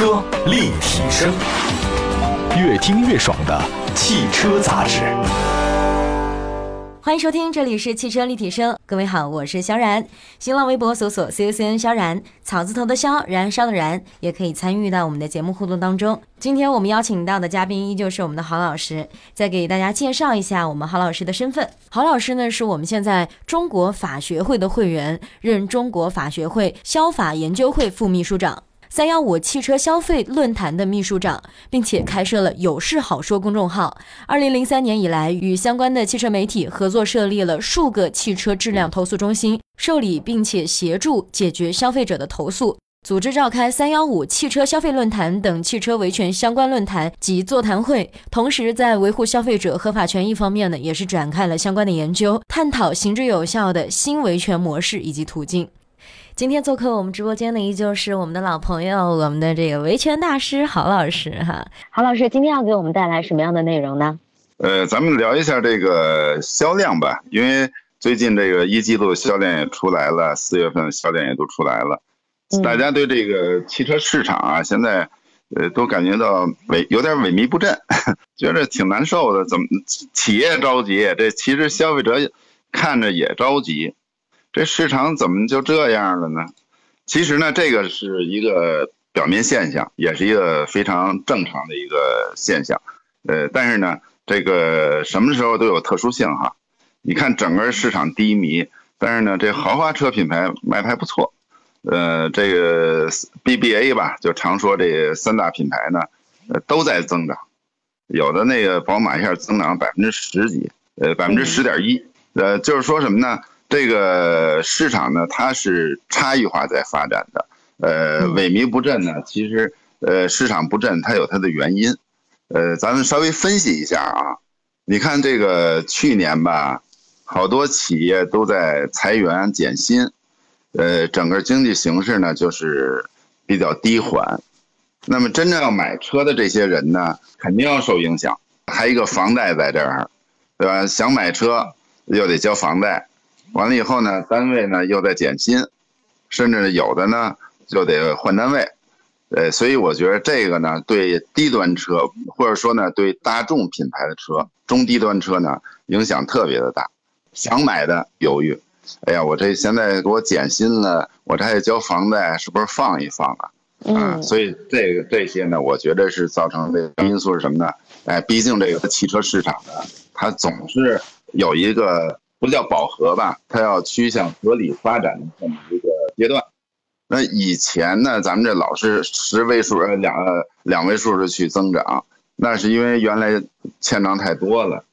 车立体声，越听越爽的汽车杂志。欢迎收听，这里是汽车立体声。各位好，我是萧然。新浪微博搜索 “CUCN 萧然”，草字头的萧，燃烧的燃，也可以参与到我们的节目互动当中。今天我们邀请到的嘉宾依旧是我们的郝老师，再给大家介绍一下我们郝老师的身份。郝老师呢，是我们现在中国法学会的会员，任中国法学会消法研究会副秘书长。三幺五汽车消费论坛的秘书长，并且开设了“有事好说”公众号。二零零三年以来，与相关的汽车媒体合作设立了数个汽车质量投诉中心，受理并且协助解决消费者的投诉，组织召开“三幺五汽车消费论坛”等汽车维权相关论坛及座谈会。同时，在维护消费者合法权益方面呢，也是展开了相关的研究，探讨行之有效的新维权模式以及途径。今天做客我们直播间的依旧是我们的老朋友，我们的这个维权大师郝老师哈。郝老师今天要给我们带来什么样的内容呢？呃，咱们聊一下这个销量吧，因为最近这个一季度销量也出来了，四月份销量也都出来了，大家对这个汽车市场啊，现在呃都感觉到萎有点萎靡不振，觉得挺难受的。怎么企业着急，这其实消费者看着也着急。这市场怎么就这样了呢？其实呢，这个是一个表面现象，也是一个非常正常的一个现象。呃，但是呢，这个什么时候都有特殊性哈。你看整个市场低迷，但是呢，这豪华车品牌卖的还不错。呃，这个 BBA 吧，就常说这三大品牌呢，呃，都在增长。有的那个宝马一下增长百分之十几，呃，百分之十点一。呃，就是说什么呢？这个市场呢，它是差异化在发展的，呃，萎靡不振呢，其实呃，市场不振它有它的原因，呃，咱们稍微分析一下啊，你看这个去年吧，好多企业都在裁员减薪，呃，整个经济形势呢就是比较低缓，那么真正要买车的这些人呢，肯定要受影响，还一个房贷在这儿，对吧？想买车又得交房贷。完了以后呢，单位呢又在减薪，甚至有的呢就得换单位，呃，所以我觉得这个呢对低端车或者说呢对大众品牌的车、中低端车呢影响特别的大。想买的犹豫，哎呀，我这现在给我减薪了，我这还得交房贷，是不是放一放啊？嗯，所以这个这些呢，我觉得是造成这个因素是什么呢？哎，毕竟这个汽车市场呢，它总是有一个。不叫饱和吧，它要趋向合理发展的这么一个阶段。那以前呢，咱们这老是十位数呃、两两位数的去增长，那是因为原来欠账太多了。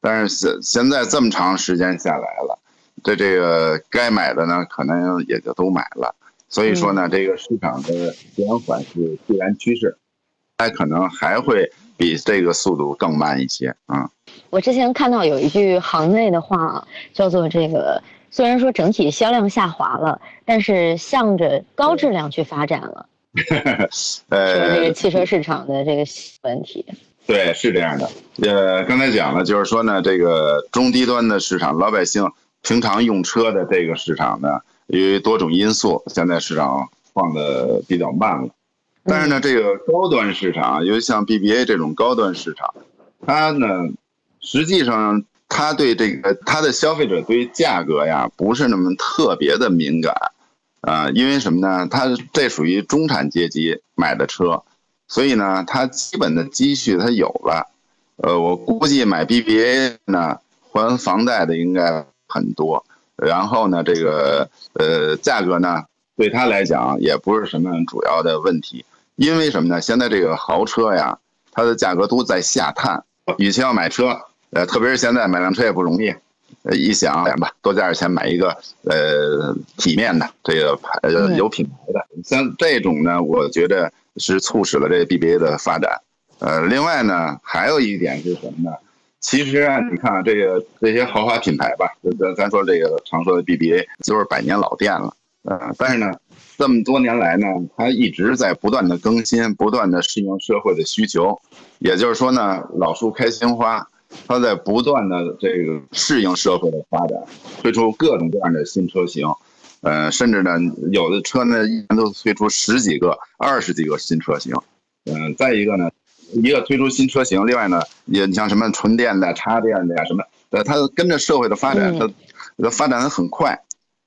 但是现现在这么长时间下来了，这这个该买的呢，可能也就都买了。所以说呢，这个市场的减缓是必然趋势，它可能还会比这个速度更慢一些啊。我之前看到有一句行内的话，叫做“这个虽然说整体销量下滑了，但是向着高质量去发展了 ”。呃，这个汽车市场的这个问题。对，是这样的。呃，刚才讲了，就是说呢，这个中低端的市场，老百姓平常用车的这个市场呢，由于多种因素，现在市场放的比较慢了。但是呢，这个高端市场，尤其像 BBA 这种高端市场，它呢。实际上，它对这个它的消费者对价格呀不是那么特别的敏感，啊，因为什么呢？他这属于中产阶级买的车，所以呢，他基本的积蓄他有了，呃，我估计买 BBA 呢还房贷的应该很多，然后呢，这个呃价格呢对他来讲也不是什么主要的问题，因为什么呢？现在这个豪车呀，它的价格都在下探，与其要买车。呃，特别是现在买辆车也不容易，呃，一想吧，多加点钱买一个呃体面的这个牌呃有品牌的，像这种呢，我觉得是促使了这个 BBA 的发展。呃，另外呢，还有一点是什么呢？其实啊，你看这个这些豪华品牌吧，咱咱说这个常说的 BBA 就是百年老店了，呃，但是呢，这么多年来呢，它一直在不断的更新，不断的适应社会的需求，也就是说呢，老树开新花。它在不断的这个适应社会的发展，推出各种各样的新车型，呃，甚至呢，有的车呢一年都推出十几个、二十几个新车型。嗯，再一个呢，一个推出新车型，另外呢，也你像什么纯电的、插电的呀什么，呃，它跟着社会的发展，它它发展的很快。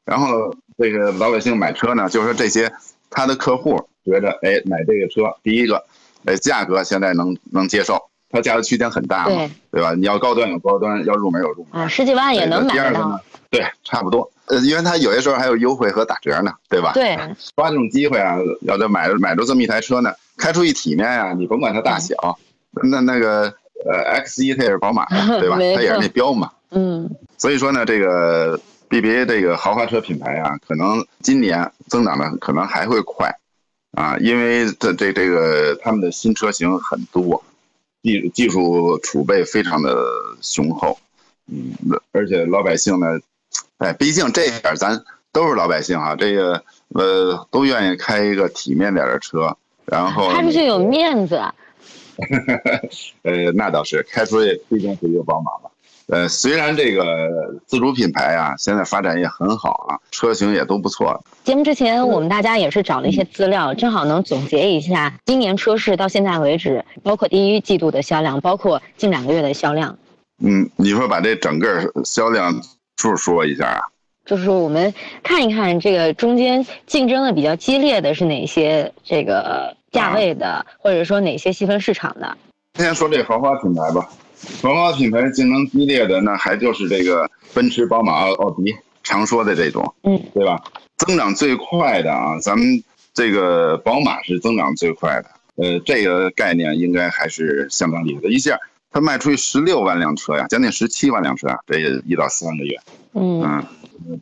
然后这个老百姓买车呢，就是说这些他的客户觉得，哎，买这个车，第一个，哎，价格现在能能接受，它价格区间很大嘛，对吧？你要高端有高端，要入门有入门，啊，十几万也能买到。对，差不多。呃，因为它有些时候还有优惠和打折呢，对吧？对，抓这种机会啊，要这买买着这么一台车呢，开出一体面呀，你甭管它大小，那那个呃，X 一它也是宝马，对吧？它也是那标嘛。嗯。所以说呢，这个 BBA 这个豪华车品牌啊，可能今年增长的可能还会快，啊，因为这这这个他们的新车型很多，技技术储备非常的雄厚，嗯，而且老百姓呢。哎，毕竟这点咱都是老百姓啊，这个呃都愿意开一个体面点的车，然后开出去有面子。呃，那倒是，开出去毕竟是一个宝马嘛。呃，虽然这个自主品牌啊，现在发展也很好啊，车型也都不错。节目之前我们大家也是找了一些资料，正好能总结一下今年车市到现在为止，包括第一季度的销量，包括近两个月的销量。嗯，你说把这整个销量。数说一下啊，就是说我们看一看这个中间竞争的比较激烈的是哪些这个价位的，或者说哪些细分市场的。先说这豪华品牌吧，豪华品牌竞争激烈的那还就是这个奔驰、宝马、奥奥迪，常说的这种，嗯，对吧？增长最快的啊，咱们这个宝马是增长最快的，呃，这个概念应该还是相当厉害的，一下。它卖出去十六万辆车呀，将近十七万辆车啊，这一到三个月。嗯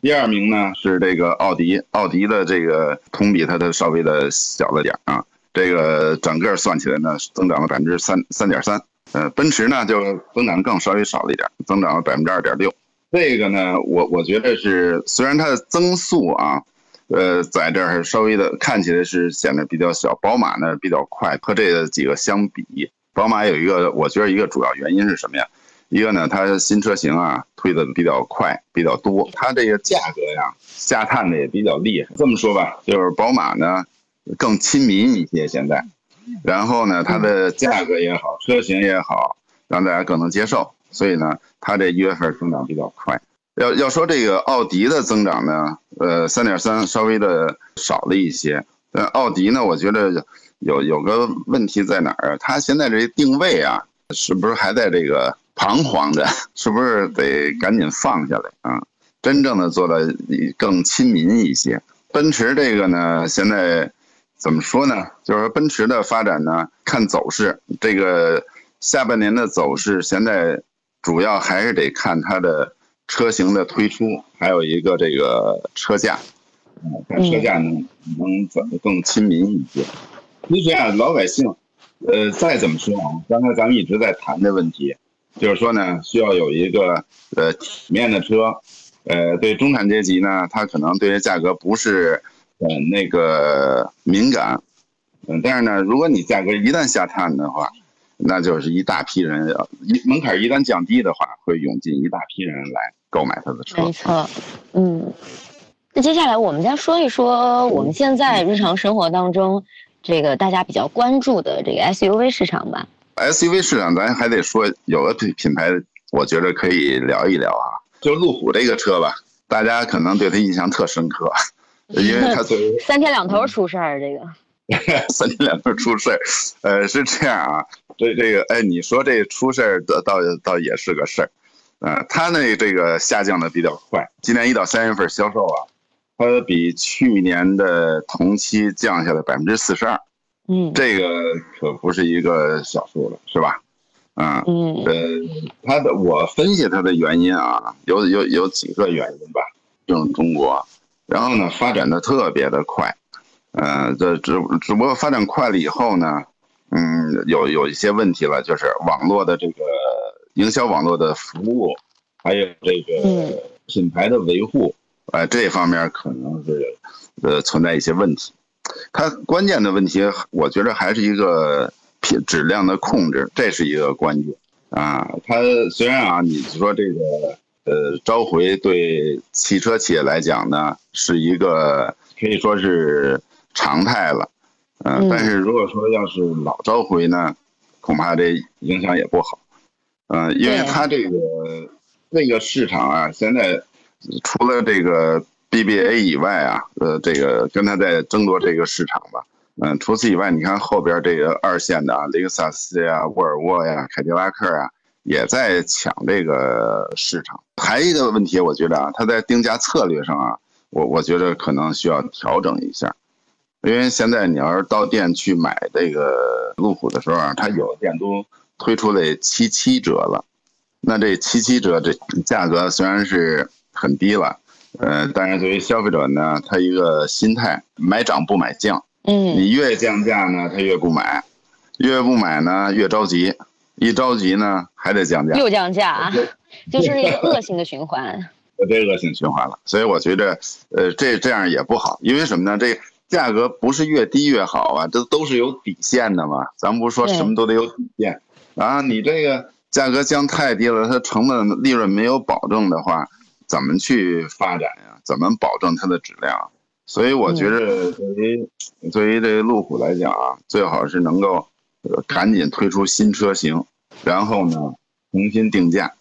第二名呢是这个奥迪，奥迪的这个同比它的稍微的小了点啊，这个整个算起来呢增长了百分之三三点三。呃，奔驰呢就增长更稍微少了一点，增长了百分之二点六。这个呢，我我觉得是虽然它的增速啊，呃，在这儿稍微的看起来是显得比较小，宝马呢比较快，和这几个相比。宝马有一个，我觉得一个主要原因是什么呀？一个呢，它新车型啊推的比较快，比较多，它这个价格呀下探的也比较厉害。这么说吧，就是宝马呢更亲民一些现在，然后呢它的价格也好，车型也好，让大家更能接受，所以呢它这一月份增长比较快。要要说这个奥迪的增长呢，呃，三点三稍微的少了一些。但，奥迪呢，我觉得。有有个问题在哪儿啊？它现在这定位啊，是不是还在这个彷徨着？是不是得赶紧放下来啊？真正的做的更亲民一些。奔驰这个呢，现在怎么说呢？就是说奔驰的发展呢，看走势，这个下半年的走势，现在主要还是得看它的车型的推出，还有一个这个车价，看车价能能怎么更亲民一些。其实啊，老百姓，呃，再怎么说啊，刚才咱们一直在谈的问题，就是说呢，需要有一个呃体面的车，呃，对中产阶级呢，他可能对这价格不是很那个敏感，嗯，但是呢，如果你价格一旦下探的话，那就是一大批人，一门槛一旦降低的话，会涌进一大批人来购买他的车。没错，嗯，那接下来我们再说一说我们现在日常生活当中。这个大家比较关注的这个 SUV 市场吧，SUV 市场咱还得说有个品品牌，我觉得可以聊一聊啊，就路虎这个车吧，大家可能对它印象特深刻，因为他三天两头出事儿，这个 三天两头出事儿，呃，是这样啊，这这个哎，你说这出事儿倒倒倒也是个事儿，呃，它那这个下降的比较快，今年一到三月份销售啊。它比去年的同期降下来百分之四十二，嗯，这个可不是一个小数了，是吧？嗯嗯，呃，它的我分析它的原因啊，有有有几个原因吧。用中国，然后呢发展的特别的快，呃，这只只不过发展快了以后呢，嗯，有有一些问题了，就是网络的这个营销网络的服务，还有这个品牌的维护。呃，这方面可能是，呃，存在一些问题。它关键的问题，我觉得还是一个品质量的控制，这是一个关键啊。它虽然啊，你说这个呃召回对汽车企业来讲呢，是一个可以说是常态了。嗯，但是如果说要是老召回呢，恐怕这影响也不好。嗯，因为它这个那个市场啊，现在除了这个 BBA 以外啊，呃，这个跟他在争夺这个市场吧。嗯，除此以外，你看后边这个二线的啊，雷克萨斯呀、沃尔沃呀、凯迪拉克啊，也在抢这个市场。还一个问题，我觉得啊，它在定价策略上啊，我我觉得可能需要调整一下。因为现在你要是到店去买这个路虎的时候啊，它有的店都推出了七七折了。那这七七折这价格虽然是很低了，呃，但是作为消费者呢，他一个心态买涨不买降。嗯，你越降价呢，他越不买，越不买呢越着急，一着急呢还得降价，又降价，就是一个恶性的循环。这恶性循环了，所以我觉得，呃，这这样也不好，因为什么呢？这价格不是越低越好啊，这都是有底线的嘛。咱不是说什么都得有底线啊，你这个价格降太低了，它成本利润没有保证的话，怎么去发展呀？怎么保证它的质量？所以我觉得，对于对于这个路虎来讲啊，最好是能够赶紧推出新车型，然后呢重新定价，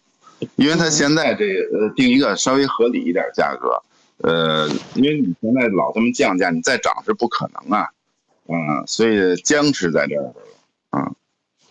因为它现在这呃定一个稍微合理一点价格，呃，因为你现在老这么降价，你再涨是不可能啊，嗯，所以僵持在这儿，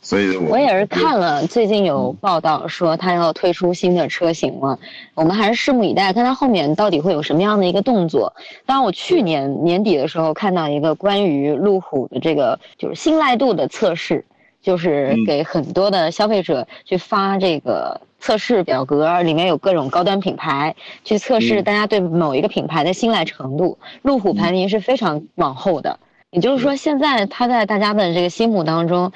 所以我也是看了最近有报道说他要推出新的车型了，我们还是拭目以待，看他后面到底会有什么样的一个动作。当然，我去年年底的时候看到一个关于路虎的这个就是信赖度的测试，就是给很多的消费者去发这个测试表格，里面有各种高端品牌去测试大家对某一个品牌的信赖程度。路虎排名是非常往后的，也就是说现在它在大家的这个心目当中。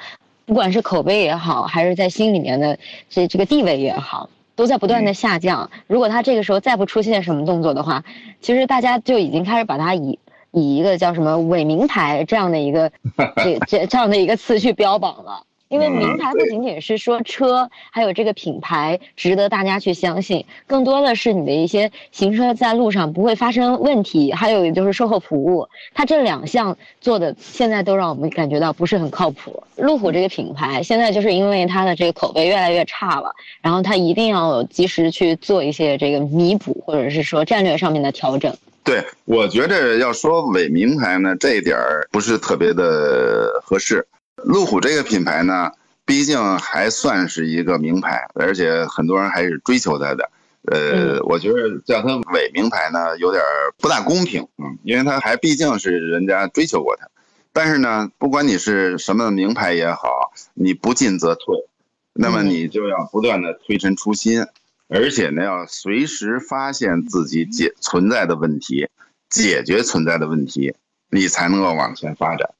不管是口碑也好，还是在心里面的这这个地位也好，都在不断的下降。如果他这个时候再不出现什么动作的话，其实大家就已经开始把他以以一个叫什么伪名牌这样的一个 这这这样的一个词去标榜了。因为名牌不仅仅是说车，还有这个品牌值得大家去相信，更多的是你的一些行车在路上不会发生问题，还有就是售后服务，它这两项做的现在都让我们感觉到不是很靠谱。路虎这个品牌现在就是因为它的这个口碑越来越差了，然后它一定要及时去做一些这个弥补，或者是说战略上面的调整。对，我觉得要说伪名牌呢，这一点儿不是特别的合适。路虎这个品牌呢，毕竟还算是一个名牌，而且很多人还是追求它的。呃，我觉得叫它伪名牌呢，有点不大公平，嗯，因为它还毕竟是人家追求过它。但是呢，不管你是什么名牌也好，你不进则退，那么你就要不断的推陈出新，而且呢，要随时发现自己解存在的问题，解决存在的问题，你才能够往前发展。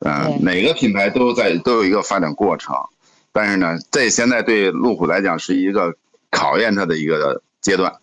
嗯，每个品牌都在都有一个发展过程，但是呢，这现在对路虎来讲是一个考验它的一个阶段，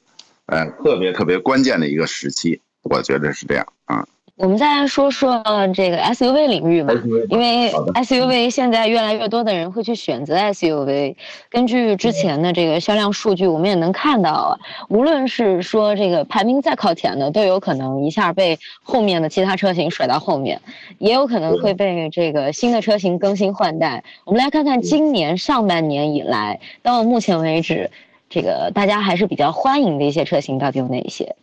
呃，特别特别关键的一个时期，我觉得是这样啊。我们再来说说这个 SUV 领域吧，因为 SUV 现在越来越多的人会去选择 SUV。根据之前的这个销量数据，我们也能看到，无论是说这个排名再靠前的，都有可能一下被后面的其他车型甩到后面，也有可能会被这个新的车型更新换代。我们来看看今年上半年以来到目前为止，这个大家还是比较欢迎的一些车型到底有哪些？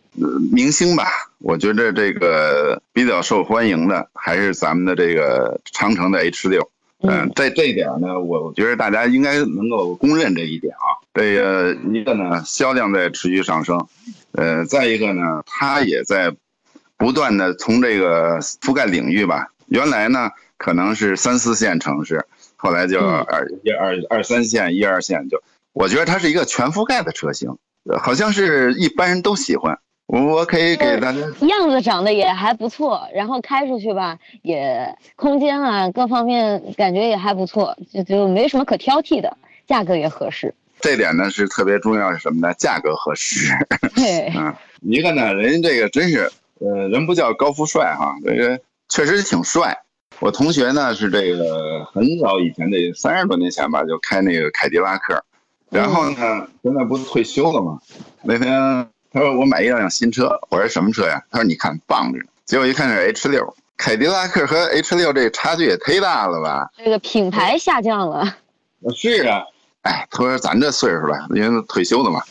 明星吧，我觉得这个比较受欢迎的还是咱们的这个长城的 H 六。嗯，在这一点呢，我觉得大家应该能够公认这一点啊。这个一个呢，销量在持续上升，呃，再一个呢，它也在不断的从这个覆盖领域吧。原来呢，可能是三四线城市，后来就二一二二三线、一二线，就我觉得它是一个全覆盖的车型，好像是一般人都喜欢。我我可以给大家样子长得也还不错，然后开出去吧，也空间啊各方面感觉也还不错，就就没什么可挑剔的，价格也合适。这点呢是特别重要，是什么呢？价格合适。对，嗯，一个呢，人家这个真是，呃，人不叫高富帅哈，这个确实挺帅。我同学呢是这个很早以前的三十多年前吧，就开那个凯迪拉克，然后呢，现在不是退休了吗？那天他说我买一辆新车，我说什么车呀？他说你看棒着呢。结果一看是 H 六，凯迪拉克和 H 六这差距也忒大了吧？这个品牌下降了。是啊，哎，他说咱这岁数了，因为退休了嘛，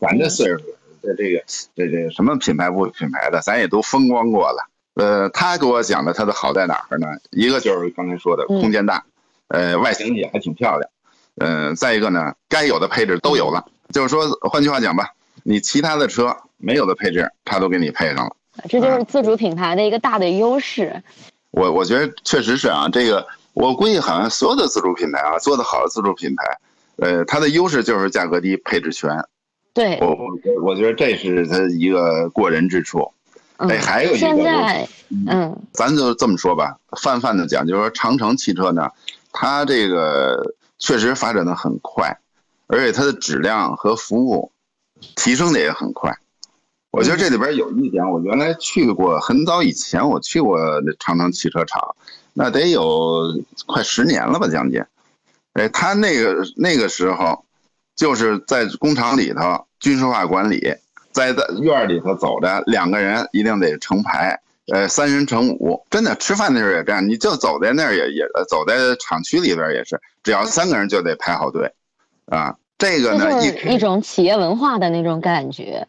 咱这岁数，这这个这这什么品牌不品牌的，咱也都风光过了。呃，他给我讲的他的好在哪儿呢？一个就是刚才说的空间大，呃，外形也还挺漂亮。嗯，再一个呢，该有的配置都有了。就是说，换句话讲吧，你其他的车没有的配置，它都给你配上了。这就是自主品牌的一个大的优势。我我觉得确实是啊，这个我估计好像所有的自主品牌啊，做的好的自主品牌，呃，它的优势就是价格低、配置全。对，我我我觉得这是它一个过人之处。哎，还有一个，现在，嗯，咱就这么说吧，泛泛的讲，就是说长城汽车呢，它这个确实发展的很快，而且它的质量和服务提升的也很快。我觉得这里边有一点，我原来去过，很早以前我去过长城汽车厂，那得有快十年了吧，将近。哎，他那个那个时候，就是在工厂里头军事化管理。在在院里头走着，两个人一定得成排，呃，三人成五，真的吃饭的时候也这样。你就走在那儿也也，走在厂区里边也是，只要三个人就得排好队，啊，这个呢，一一种企业文化的那种感觉。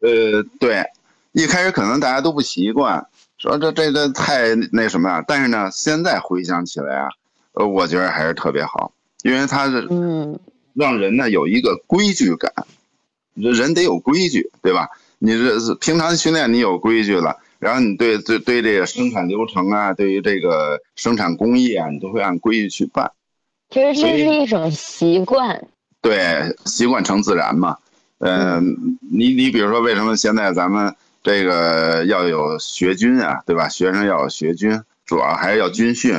呃，对，一开始可能大家都不习惯，说这这这太那什么啊，但是呢，现在回想起来啊，呃，我觉得还是特别好，因为它是嗯，让人呢有一个规矩感。人得有规矩，对吧？你这平常训练你有规矩了，然后你对对对这个生产流程啊，对于这个生产工艺啊，你都会按规矩去办。其实这是一种习惯。对，习惯成自然嘛。嗯，你你比如说，为什么现在咱们这个要有学军啊，对吧？学生要有学军，主要还是要军训，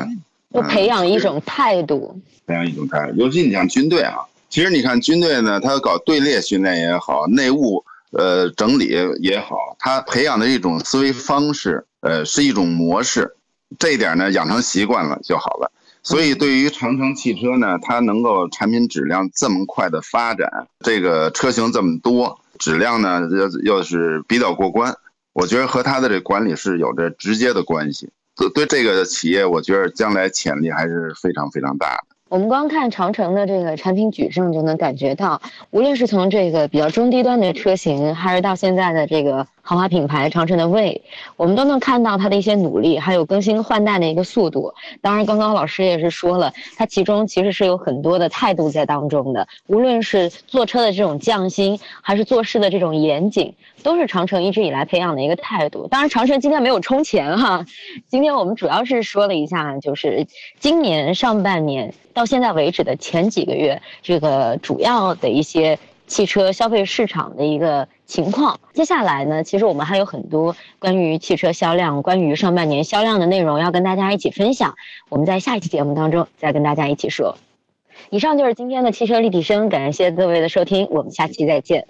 就培养一种态度。培养一种态度，尤其你像军队啊。其实你看军队呢，他搞队列训练也好，内务呃整理也好，他培养的一种思维方式，呃是一种模式，这一点呢养成习惯了就好了。所以对于长城汽车呢，它能够产品质量这么快的发展，这个车型这么多，质量呢又又是比较过关，我觉得和它的这管理是有着直接的关系。对对这个企业，我觉得将来潜力还是非常非常大的。我们光看长城的这个产品矩阵，就能感觉到，无论是从这个比较中低端的车型，还是到现在的这个豪华品牌长城的魏，我们都能看到它的一些努力，还有更新换代的一个速度。当然，刚刚老师也是说了，它其中其实是有很多的态度在当中的，无论是坐车的这种匠心，还是做事的这种严谨。都是长城一直以来培养的一个态度。当然，长城今天没有充钱哈。今天我们主要是说了一下，就是今年上半年到现在为止的前几个月，这个主要的一些汽车消费市场的一个情况。接下来呢，其实我们还有很多关于汽车销量、关于上半年销量的内容要跟大家一起分享。我们在下一期节目当中再跟大家一起说。以上就是今天的汽车立体声，感谢各位的收听，我们下期再见。